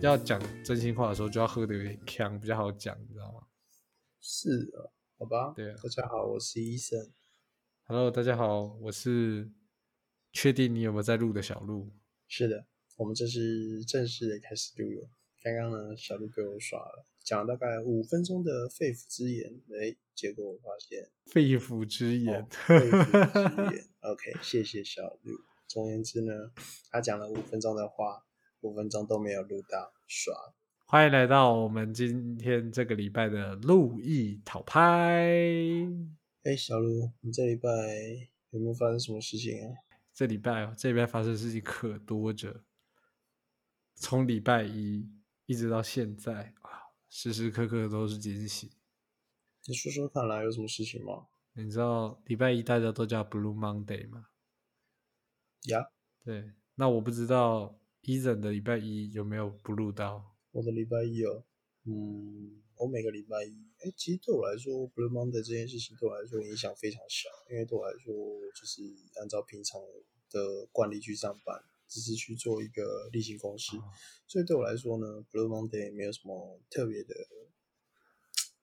要讲真心话的时候，就要喝的有点呛，比较好讲，你知道吗？是啊，好吧。对啊大家好，我是医生。Hello，大家好，我是确定你有没有在录的小鹿。是的，我们这是正式的开始录了。刚刚呢，小鹿被我耍了，讲了大概五分钟的肺腑之言，哎，结果我发现肺腑之言，哦肺腑之言。OK，谢谢小鹿。总而言之呢，他讲了五分钟的话，五分钟都没有录到，爽。欢迎来到我们今天这个礼拜的路易讨拍。哎，小卢，你这礼拜有没有发生什么事情啊？这礼拜哦，这礼拜发生的事情可多着，从礼拜一一直到现在啊，时时刻刻都是惊喜。你说说看来，有什么事情吗？你知道礼拜一大家都叫 Blue Monday 吗？呀、对，那我不知道 Eason 的礼拜一有没有 Blue 到？我的礼拜一哦，嗯，我每个礼拜一，哎，其实对我来说，Blue Monday 这件事情对我来说影响非常小，因为对我来说就是按照平常的惯例去上班，只是去做一个例行公事，哦所以对我来说呢，Blue Monday 没有什么特别的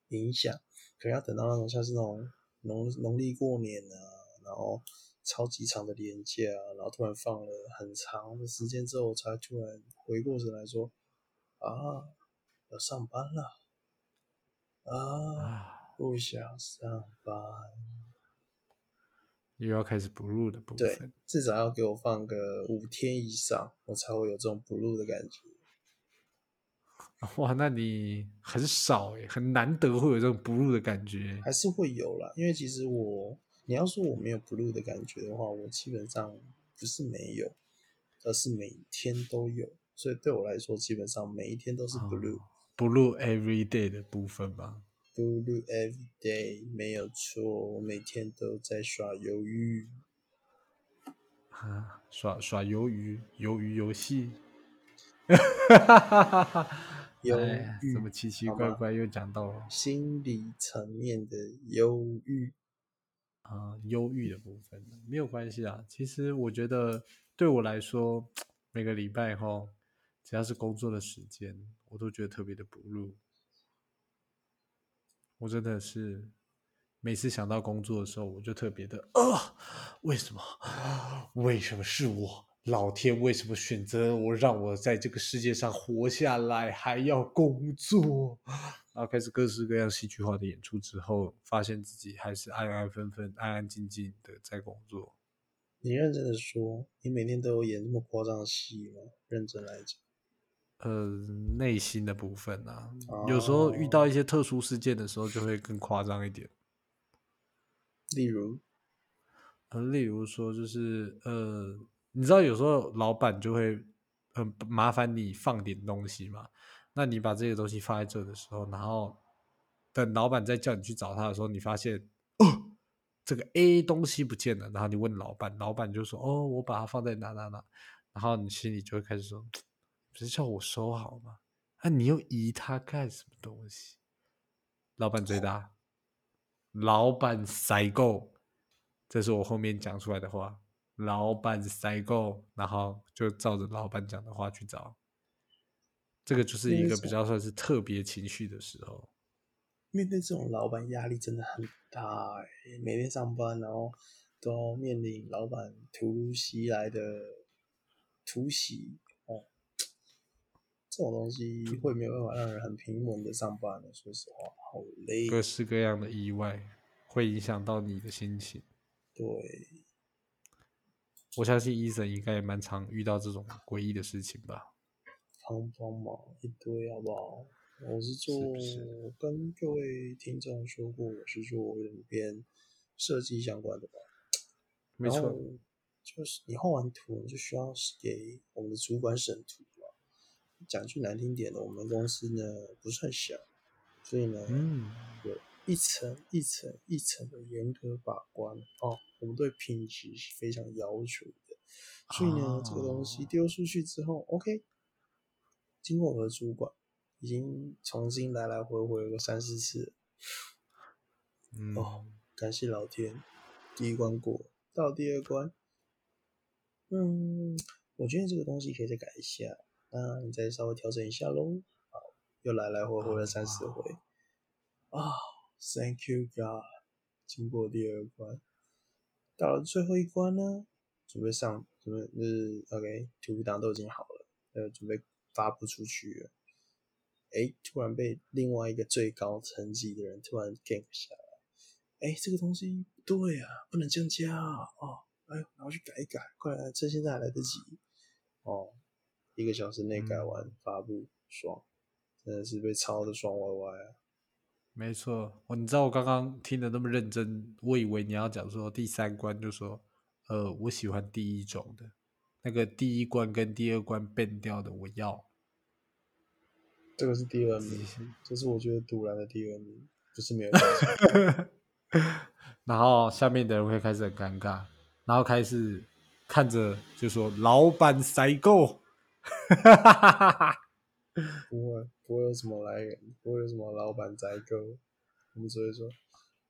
影响，可能要等到那种像是那种农农历过年啊，然后超级长的连假啊，然后突然放了很长的时间之后，才突然回过神来说。啊，要上班了啊，啊，不想上班。又要开始 Blue 的部对分。，至少要给我放个五天以上，我才会有这种不录的感觉。哇，那你很少诶，很难得会有这种 Blue 的感觉。还是会有啦，因为其实我，你要说我没有 blue 的感觉的话，我基本上不是没有，而是每天都有。所以对我来说，基本上每一天都是 blue、Blue Every Day 的部分吧。blue every day 没有错，我每天都在耍鱿鱼。啊，耍耍鱿鱼，鱿鱼游戏。忧 哎呀郁怎么奇奇怪怪又讲到了心理层面的忧郁。啊忧郁的部分？没有关系啊。其实我觉得对我来说，每个礼拜哈，只要是工作的时间，我都觉得特别的不入。我真的是每次想到工作的时候，我就特别的啊，为什么？为什么是我？老天为什么选择我，让我在这个世界上活下来，还要工作？然后开始各式各样戏剧化的演出之后，发现自己还是安安分分、安安静静的在工作。你认真的说，你每天都有演这么夸张的戏吗？认真来讲，呃，内心的部分啊，有时候遇到一些特殊事件的时候，就会更夸张一点。例如，呃，例如说，就是呃，你知道有时候老板就会很、麻烦你放点东西嘛，那你把这些东西放在这的时候，然后等老板再叫你去找他的时候，你发现哦，这个 A 东西不见了，然后你问老板，老板就说哦，我把它放在哪哪哪，然后你心里就会开始说，不是叫我收好吗？那、你又移它干什么东西？老板最大。老板塞够，这是我后面讲出来的话。老板塞够，然后就照着老板讲的话去找。这个就是一个比较算是特别情绪的时候。面对这种老板压力真的很大哎、每天上班，然后都要面临老板突如其来的突袭哦，这种东西会没有办法让人很平稳的上班的。说实话，好累。各式各样的意外会影响到你的心情。对，我相信医生应该也蛮常遇到这种诡异的事情吧？帮帮忙一堆好不好？我是做跟各位听众说过，我是做影片设计相关的吧。没错，就是你画完图，你就需要给我们的主管审图嘛。讲句难听点的，我们公司呢不算小，所以呢，嗯，有一层一层一层的严格把关哦。我们对品质是非常要求的，所以呢，这个东西哦丢出去之后，OK，经过我的主管，已经重新来来回回个三四次了。嗯，哦感谢老天，第一关过，到第二关，嗯，我觉得这个东西可以再改一下，那你再稍微调整一下喽。好，又来来回回了三四回。啊，Thank you God，经过第二关，到了最后一关呢，准备上，准备就是 OK，图档都已经好了，呃，准备发布出去了。哎，突然被另外一个最高层级的人突然 gank 下来。哎，这个东西不对啊，不能这样加啊！哦，哎，然后去改一改，快来，趁现在还来得及。哦，一个小时内改完发布，爽，真的是被抄的爽歪歪啊！没错，我你知道我刚刚听的那么认真，我以为你要讲说第三关就说，呃，我喜欢第一种的，那个第一关跟第二关变掉的我要。这个是第二名，这是我觉得堵然的第二名，不是没有。然后下面的人会开始很尴尬，然后开始看着就说：“老板塞够。”不会，不会有什么来源，不会有什么老板宰够。我们只会说：“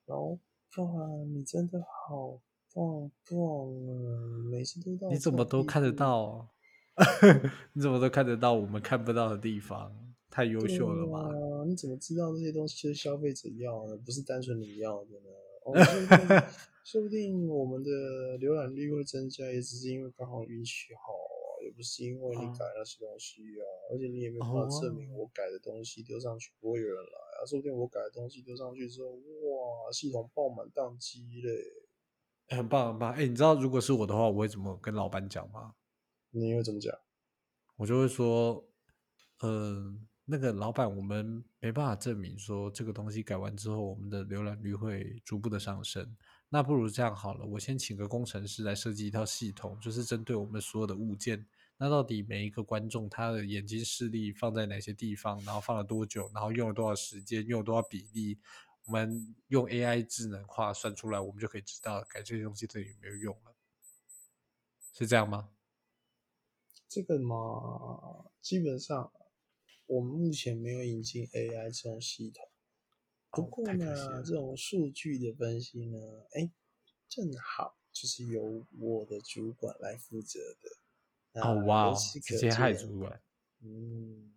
老板，你真的好棒棒啊！每次都到。”你怎么都看得到？你怎么都看得到我们看不到的地方？太优秀了吧？你怎么知道这些东西是消费者要的，不是单纯你要的呢？说不定我们的浏览率会增加，也只是因为刚好运气好啊，也不是因为你改那些东西啊。而且你也没办法证明我改的东西丢上去不会有人来啊。说不定我改的东西丢上去之后，哇，系统爆满宕机嘞！很棒很棒。哎，你知道如果是我的话，我会怎么跟老板讲吗？你会怎么讲？我就会说，嗯。那个老板，我们没办法证明说这个东西改完之后，我们的浏览率会逐步的上升。那不如这样好了，我先请个工程师来设计一套系统，就是针对我们所有的物件。那到底每一个观众他的眼睛视力放在哪些地方，然后放了多久，然后用了多少时间，用了多少比例，我们用 AI 智能化算出来，我们就可以知道改这些东西有没有用了。是这样吗？这个嘛，基本上。我们目前没有引进 AI 这种系统，不过呢，这种数据的分析呢，哎，正好就是由我的主管来负责的。哦哇，直接害主管。嗯，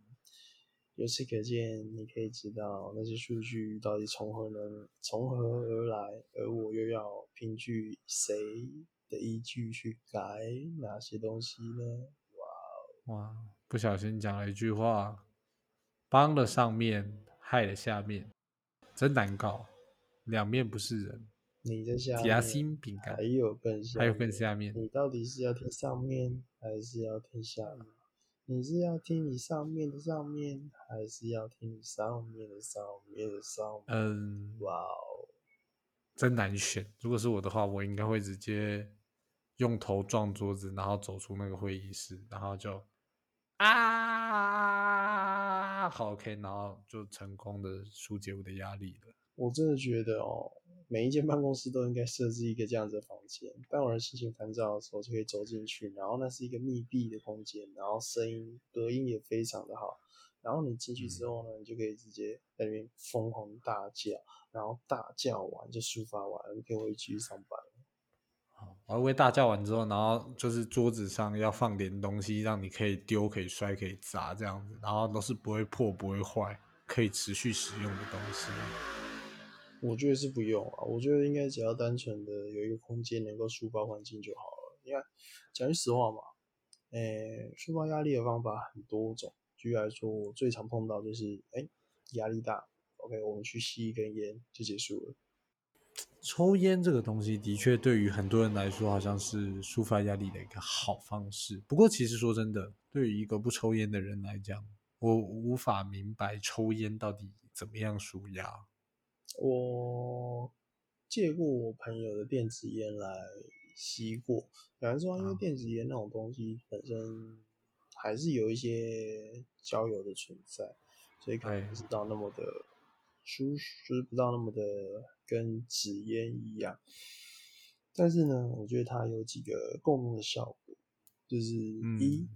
由此可见，你可以知道那些数据到底从何能从何而来，而我又要凭据谁的依据去改哪些东西呢？哇哇，不小心讲了一句话。帮了上面，害了下面，真难搞，两面不是人。你在下面，夹心饼干，还有更下，还有更下面。你到底是要听上面，还是要听下面？你是要听你上面的上面，还是要听你上面的上面的上面？嗯，哇哦，真难选。如果是我的话，我应该会直接用头撞桌子，然后走出那个会议室，然后就。啊，好，OK，然后就成功的疏解我的压力了。我真的觉得哦，每一间办公室都应该设置一个这样子的房间，当我人心情烦躁的时候就可以走进去，然后那是一个密闭的空间，然后声音隔音也非常的好，然后你进去之后呢，你就可以直接在里面疯狂大叫，然后大叫完就抒发完，你可以回去上班。而微大叫完之后，然后就是桌子上要放点东西，让你可以丢、可以摔、可以砸这样子，然后都是不会破、不会坏，可以持续使用的东西。我觉得是不用啊，我觉得应该只要单纯的有一个空间能够抒发环境就好了。你看，讲句实话嘛，诶，抒发压力的方法很多种。举例来说，我最常碰到就是，哎，压力大，OK，我们去吸一根烟就结束了。抽烟这个东西的确对于很多人来说，好像是抒发压力的一个好方式。不过，其实说真的，对于一个不抽烟的人来讲，我无法明白抽烟到底怎么样舒压。我借过我朋友的电子烟来吸过，有人说因为电子烟那种东西本身还是有一些焦油的存在，所以可能不知道那么的舒，就是不知道那么的。跟纸烟一样，但是呢，我觉得它有几个共同的效果，就是一，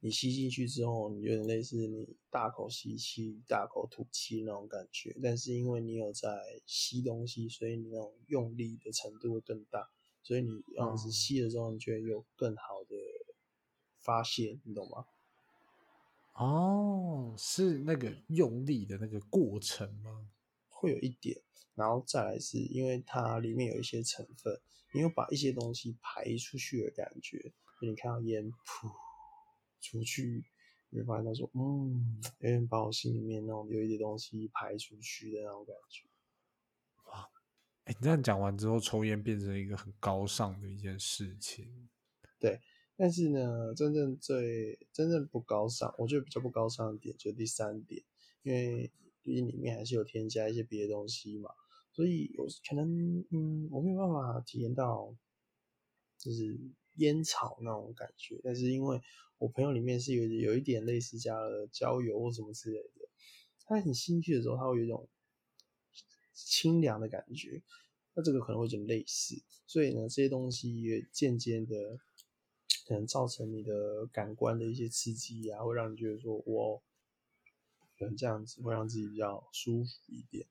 你吸进去之后，你有点类似你大口吸气、大口吐气那种感觉，但是因为你有在吸东西，所以你那种用力的程度会更大，所以你样子吸的时候，你觉得有更好的发泄，你懂吗？哦，是那个用力的那个过程吗？会有一点，然后再来是因为它里面有一些成分，你有把一些东西排出去的感觉，就你看到烟噗出去，你会发现他说，嗯，有点把我心里面那种有一点东西排出去的那种感觉。哎，你这样讲完之后，抽烟变成一个很高尚的一件事情。对，但是呢，真正最真正不高尚，我觉得比较不高尚的点就是第三点，因为毕竟里面还是有添加一些别的东西嘛，所以有可能，嗯，我没有办法体验到就是烟草那种感觉。但是因为我朋友里面是有有一点类似加了焦油或什么之类的，他很兴趣的时候，他会有一种。清凉的感觉，那这个可能会有点类似，所以呢，这些东西也渐渐的可能造成你的感官的一些刺激啊，会让你觉得说，我可能这样子会让自己比较舒服一点。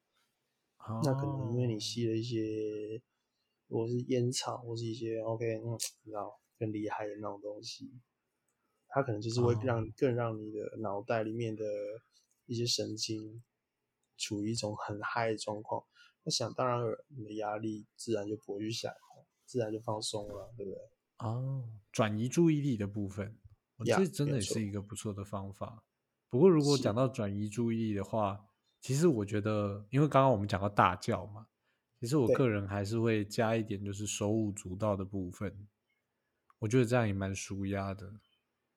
那可能因为你吸了一些，如果是烟草或是一些 OK，嗯，你知道更厉害的那种东西，它可能就是会让更让你的脑袋里面的一些神经。处于一种很嗨的状况，那想当然尔，你的压力自然就不会去想，自然就放松了，对不对？哦，转移注意力的部分，这真的是一个不错的方法。不过，如果讲到转移注意力的话，其实我觉得，因为刚刚我们讲到大叫嘛，其实我个人还是会加一点，就是手舞足蹈的部分，我觉得这样也蛮舒压的。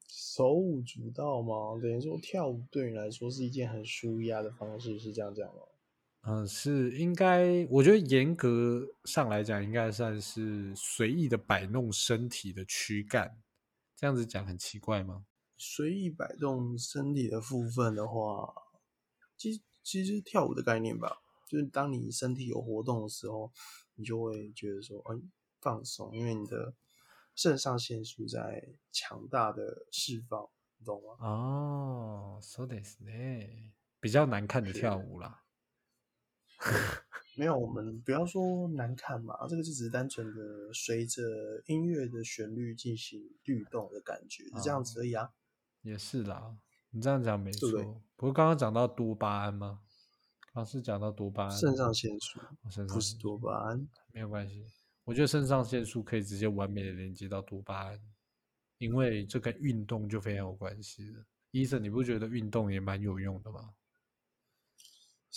手舞足蹈吗？等于说跳舞对你来说是一件很舒压的方式，是这样讲吗？嗯，是应该，我觉得严格上来讲，应该算是随意的摆弄身体的躯干。这样子讲很奇怪吗？随意摆动身体的部分的话，其实其实跳舞的概念吧，就是当你身体有活动的时候，你就会觉得说，嗯，放松，因为你的。肾上腺素在强大的释放，你懂吗？哦，so this 呢，比较难看的跳舞啦。没有，我们不要说难看嘛，这个就只是单纯的随着音乐的旋律进行律动的感觉，是这样子而已啊。也是啦，你这样讲没错。不过刚刚讲到多巴胺吗？刚是讲到多巴胺，肾上腺素，不是多巴胺，没有关系。我觉得肾上腺素可以直接完美的连接到多巴胺，因为这跟运动就非常有关系了。医生，你不觉得运动也蛮有用的吗？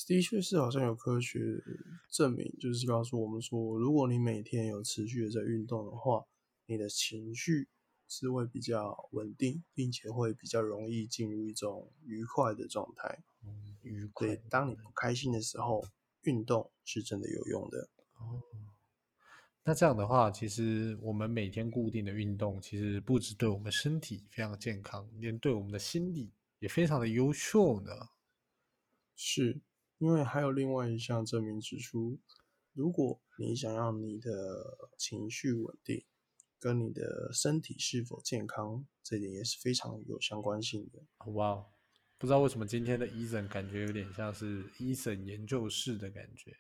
的确是，好像有科学证明，就是告诉我们说，如果你每天有持续的在运动的话，你的情绪是会比较稳定，并且会比较容易进入一种愉快的状态。嗯，愉快。对，当你不开心的时候，运动是真的有用的。哦。那这样的话，其实我们每天固定的运动，其实不止对我们身体非常健康，连对我们的心理也非常的优秀呢。是因为还有另外一项证明指出，如果你想让你的情绪稳定，跟你的身体是否健康，这点也是非常有相关性的。哇，不知道为什么今天的医生感觉有点像是医生研究室的感觉。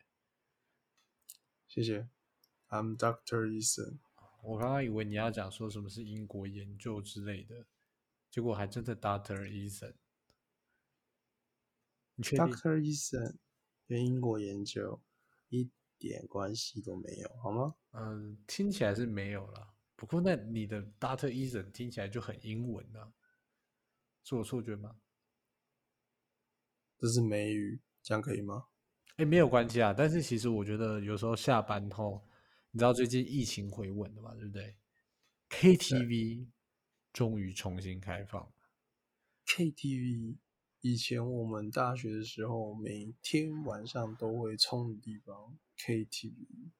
谢谢。I'm Doctor Eason。我刚刚以为你要讲说什么是英国研究之类的，结果还真的 Doctor Eason。Doctor Eason 跟英国研究一点关系都没有，好吗？嗯，听起来是没有了。不过那你的 Doctor Eason 听起来就很英文啊，是我错觉吗？这是美语，这样可以吗？哎，没有关系啊。但是其实我觉得有时候下班后。你知道最近疫情回稳了嘛？对不对？KTV 终于重新开放了。KTV 以前我们大学的时候每天晚上都会冲的地方，KTV。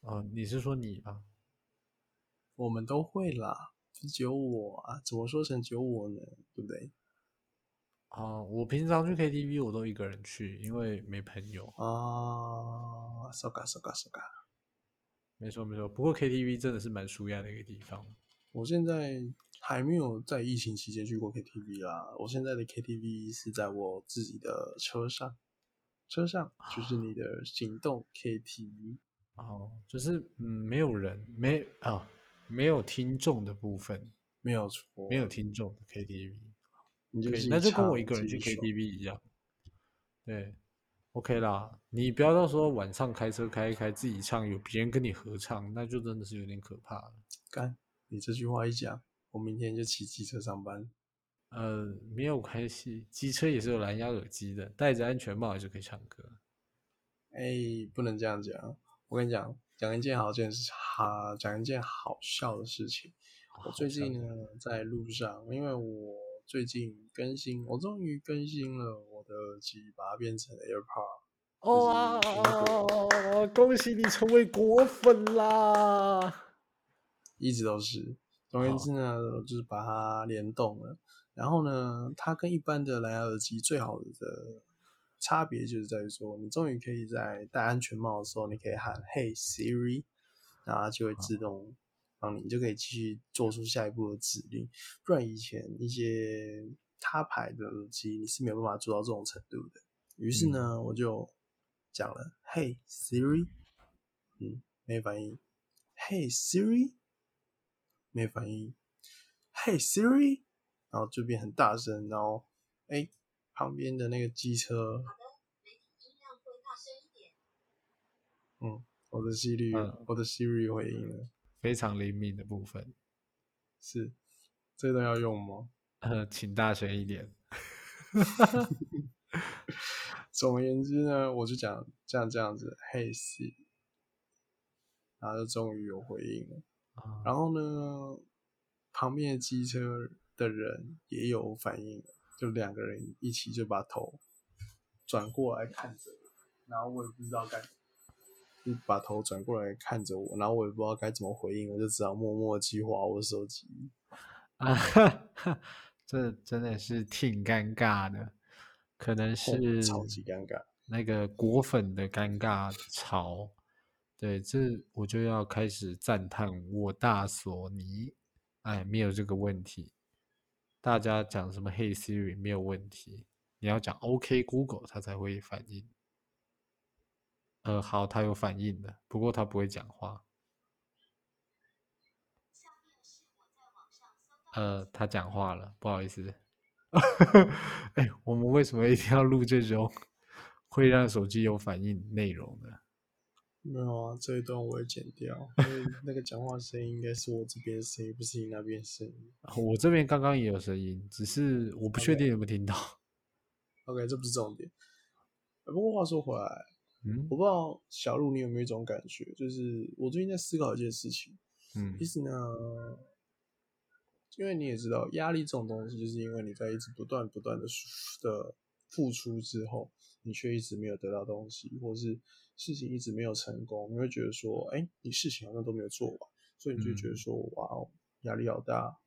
哦，你是说你吗？我们都会啦，只有我啊？怎么说成只有我呢？对不对？啊，我平常去 KTV 我都一个人去，因为没朋友啊。so ga so ga so ga。没错没错，不过 KTV 真的是蛮舒压的一个地方。我现在还没有在疫情期间去过 KTV 啦。我现在的 KTV 是在我自己的车上，车上就是你的行动 KTV。哦，就是嗯，没有人，没啊，没有听众的部分。没有错，没有听众的 KTV，你就那就跟我一个人去 KTV 一样。对，OK 啦，你不要到时候晚上开车开一开自己唱，有别人跟你合唱，那就真的是有点可怕了。干，你这句话一讲，我明天就骑机车上班。呃，没有关系，机车也是有蓝牙耳机的，戴着安全帽也是可以唱歌。哎、不能这样讲。我跟你讲，讲一件好件事，哈，讲一件好笑的事情。我最近呢，在路上，因为我最近更新，我终于更新了我的耳机，把它变成 AirPod。哇就是苹，恭喜你成为果粉啦！一直都是。总而言之呢，就是把它联动了。然后呢，它跟一般的蓝牙耳机最好的差别就是在于说，你终于可以在戴安全帽的时候，你可以喊 “Hey Siri”，然后它就会自动帮你，你就可以继续做出下一步的指令。不然以前一些他牌的耳机你是没有办法做到这种程度的。于是呢，我就讲了 “Hey Siri”，嗯，没反应。“Hey Siri”。没反应，Hey Siri，然后就变很大声，然后哎，旁边的那个机车，嗯，我的 Siri，、嗯我的 Siri 回应了，非常灵敏的部分，是，这段要用吗？呃，请大声一点。总而言之呢，我就讲这样这样子，Hey Siri，然后就终于有回应了。啊然后呢，旁边的机车的人也有反应，就两个人一起就把头转过来看着我，然后我也不知道该，就把头转过来看着我，然后我也不知道该怎么回应，我就只好默默地去划我的手机。啊，哈哈，这真的是挺尴尬的，可能哦是超级尴尬。那个果粉的尴尬潮。对，这我就要开始赞叹我大索尼，哎，没有这个问题。大家讲什么 Hey Siri 没有问题，你要讲 OK Google 它才会反应。呃，好，它有反应的，不过它不会讲话。呃，它讲话了，不好意思。哎，我们为什么一定要录这种会让手机有反应内容呢？没有啊，这一段我会剪掉，因为那个讲话声音应该是我这边声音，不是你那边声音。我这边刚刚也有声音，只是我不确定有没有听到。OK，这不是重点。不过话说回来，嗯我不知道小鹿你有没有一种感觉，就是我最近在思考一件事情。嗯其实呢，因为你也知道，压力这种东西，就是因为你在一直不断不断的的付出之后，你却一直没有得到东西，或是事情一直没有成功，你会觉得说，哎、你事情好像都没有做完，所以你就觉得说，哇哦，压力好大，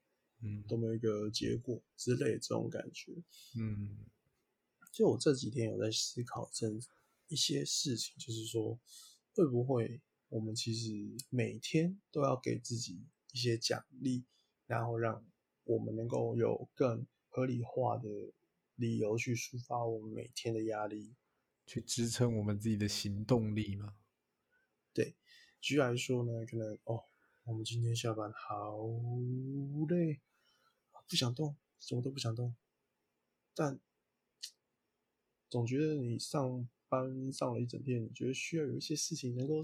嗯。都没有一个结果之类的这种感觉。嗯。就我这几天有在思考这一些事情，就是说，会不会我们其实每天都要给自己一些奖励，然后让我们能够有更合理化的理由去抒发我们每天的压力。去支撑我们自己的行动力嘛。对举例来说呢，可能哦，我们今天下班好累，不想动，什么都不想动，但总觉得你上班上了一整天，你觉得需要有一些事情能够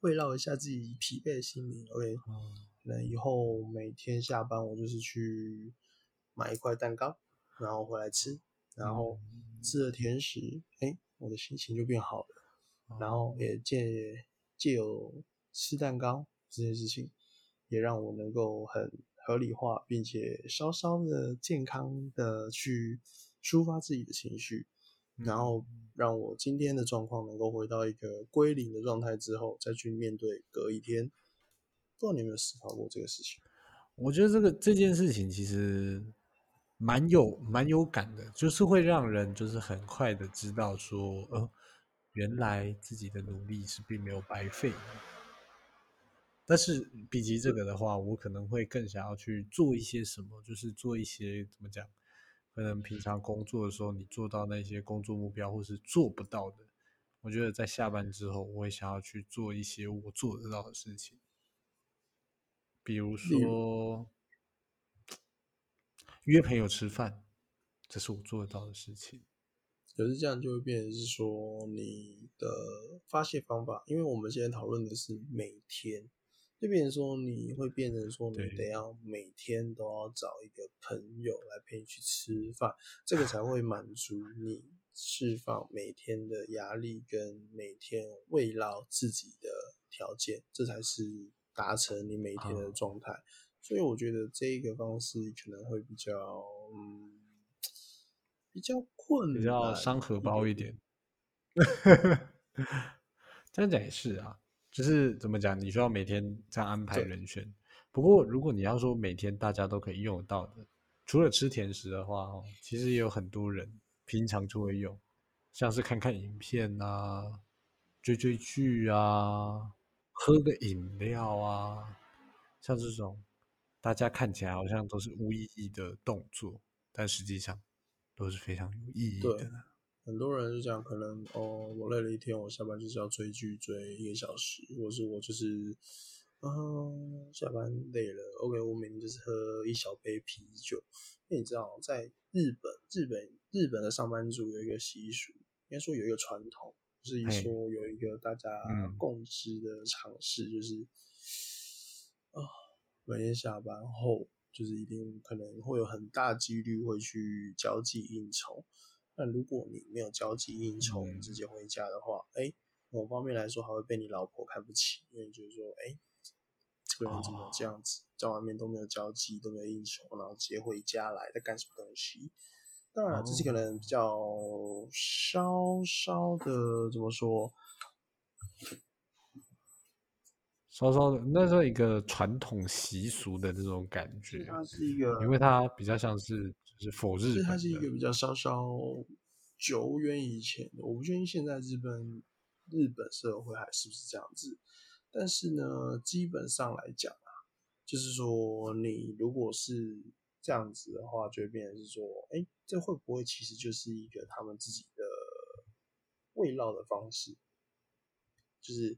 慰劳一下自己疲惫的心灵。OK，哦可能以后每天下班我就是去买一块蛋糕，然后回来吃，然后吃了甜食，哎，我的心情就变好了。然后也借借由吃蛋糕这件事情，也让我能够很合理化，并且稍稍的健康的去抒发自己的情绪，然后让我今天的状况能够回到一个归零的状态之后，再去面对隔一天。不知道你有没有思考过这个事情？我觉得这个这件事情其实蛮有蛮有感的，就是会让人就是很快的知道说，呃，原来自己的努力是并没有白费的。但是比起这个的话，我可能会更想要去做一些什么，就是做一些怎么讲，可能平常工作的时候你做到那些工作目标或是做不到的，我觉得在下班之后，我会想要去做一些我做得到的事情。比如说，约朋友吃饭，这是我做得到的事情。可是这样就会变成是说你的发泄方法，因为我们现在讨论的是每天，就变成说你会变成说你得要每天都要找一个朋友来陪你去吃饭，这个才会满足你释放每天的压力跟每天慰劳自己的条件，这才是达成你每天的啊状态。所以我觉得这一个方式可能会比较嗯比较困难，比较伤荷包一点。这样讲也是啊，就是怎么讲，你需要每天这样安排人选。不过，如果你要说每天大家都可以用得到的，除了吃甜食的话，哦，其实也有很多人平常就会用，像是看看影片啊、追追剧啊、喝个饮料啊，像这种大家看起来好像都是无意义的动作，但实际上都是非常有意义对的。很多人就讲，可能哦，我累了一天，我下班就是要追剧追一个小时，或是我就是，嗯，下班累了，OK，我每天就是喝一小杯啤酒。因为你知道，在日本，日本日本的上班族有一个习俗，应该说有一个传统，就是嘿说有一个大家嗯共知的常识，就是啊、每天下班后，就是一定可能会有很大几率会去交际应酬。那如果你没有交际应酬，直接回家的话，哎、某方面来说还会被你老婆看不起，因为就是说，哎、这个人怎么这样子，在外面都没有交际，都没有应酬，然后直接回家来在干什么东西？当然，这是可能比较稍稍的怎么说？稍稍的，那是一个传统习俗的那种感觉，它是一个，因为它比较像是就是否日本它是一个，比较稍稍久远以前的，我不确定现在日本日本社会还是不是这样子，但是呢，基本上来讲啊，就是说你如果是这样子的话，就会变成是说，哎，这会不会其实就是一个他们自己的慰劳的方式？就是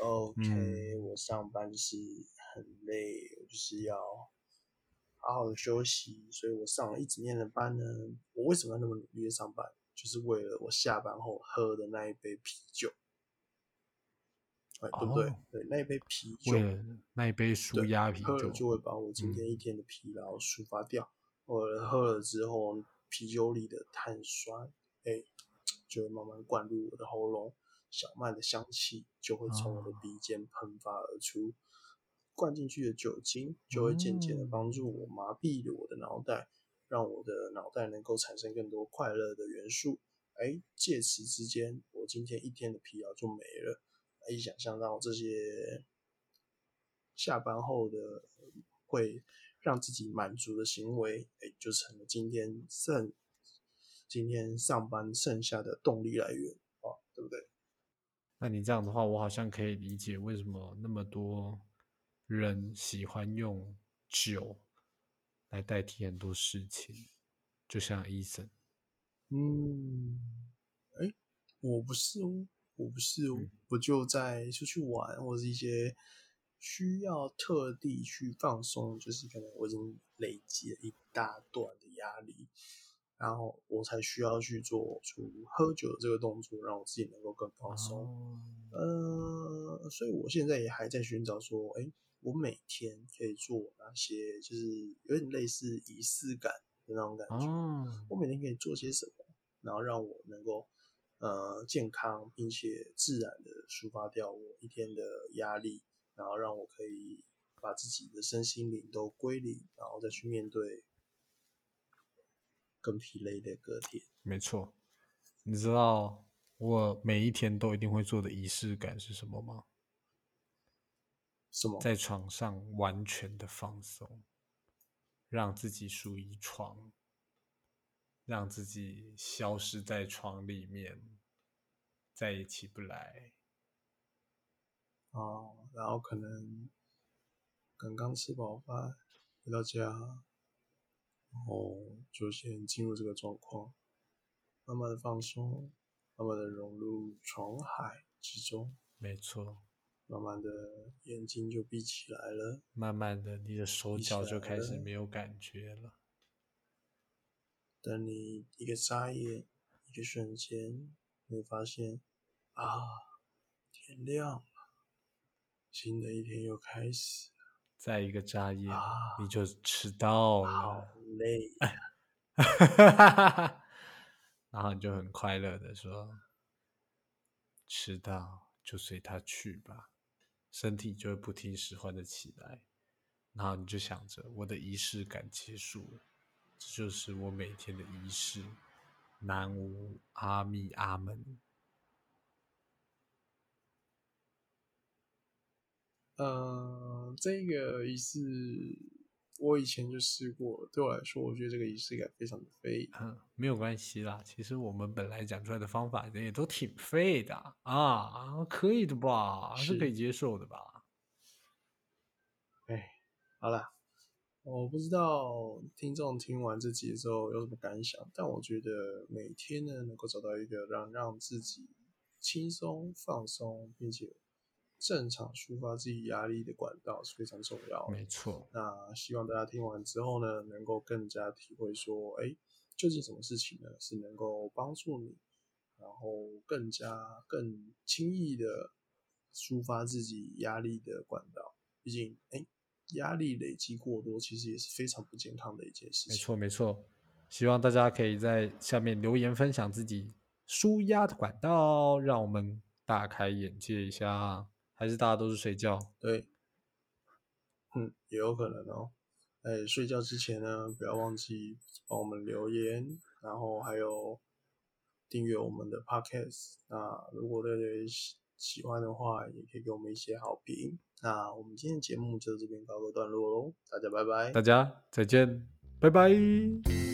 ，OK，、嗯我上班就是很累，我就是要好好的休息，所以我上了一整天的班呢。我为什么要那么努力的上班？就是为了我下班后喝的那一杯啤酒，哎，对不对？哦对，那一杯啤酒，为了那一杯舒压啤酒，就会把我今天嗯一天的疲劳抒发掉。我喝了之后，啤酒里的碳酸，哎，就会慢慢灌入我的喉咙，小麦的香气就会从我的哦鼻尖喷发而出。灌进去的酒精就会渐渐的嗯帮助我麻痹了我的脑袋，让我的脑袋能够产生更多快乐的元素。哎，借此之间，我今天一天的疲劳就没了。一想象到这些下班后的会让自己满足的行为，哎，就成了今天剩今天上班剩下的动力来源啊，对不对？那你这样的话，我好像可以理解为什么那么多人喜欢用酒来代替很多事情，就像医生，嗯，哎，我不是哦，我不是哦，嗯。我就在出去玩或是一些需要特地去放松，就是可能我已经累积了一大段的压力，然后我才需要去做出喝酒的这个动作，让我自己能够更放松。哦，呃，所以我现在也还在寻找说，哎，我每天可以做哪些，就是有点类似仪式感的那种感觉。哦，我每天可以做些什么，然后让我能够呃健康并且自然的抒发掉我一天的压力，然后让我可以把自己的身心灵都归零，然后再去面对更疲累的隔天。没错。你知道我每一天都一定会做的仪式感是什么吗？什么？在床上完全的放松，让自己属于床，让自己消失在床里面，再也起不来。哦，然后可能刚刚吃饱饭回到家，然后就先进入这个状况，慢慢的放松，慢慢的融入床海之中，没错，慢慢的眼睛就闭起来了。慢慢的，你的手脚就开始没有感觉了。等你一个眨眼，一个瞬间，你会发现啊，天亮了，新的一天又开始了。再一个眨眼，啊你就迟到好了。然后你就很快乐的说：“迟到就随他去吧。”身体就会不听使唤的起来，然后你就想着我的仪式感结束了，这就是我每天的仪式。南无阿弥阿门。呃，这个仪式我以前就试过，对我来说，我觉得这个仪式感非常的废。嗯，没有关系啦。其实我们本来讲出来的方法也都挺废的啊，可以的吧？是可以接受的吧？哎，好啦，我不知道听众听完这集之后有什么感想，但我觉得每天呢能够找到一个让让自己轻松放松，并且正常抒发自己压力的管道是非常重要的。没错，那希望大家听完之后呢，能够更加体会说，哎，究竟什么事情呢是能够帮助你，然后更加更轻易的抒发自己压力的管道。毕竟，哎，压力累积过多，其实也是非常不健康的一件事情。没错，没错。希望大家可以在下面留言分享自己舒压的管道，让我们大开眼界一下。还是大家都是睡觉？对，嗯，也有可能哦。哎，睡觉之前呢，不要忘记帮我们留言，然后还有订阅我们的 podcast。那如果对对喜喜欢的话，也可以给我们一些好评。那我们今天的节目就到这边告个段落喽，大家拜拜。大家再见，拜拜。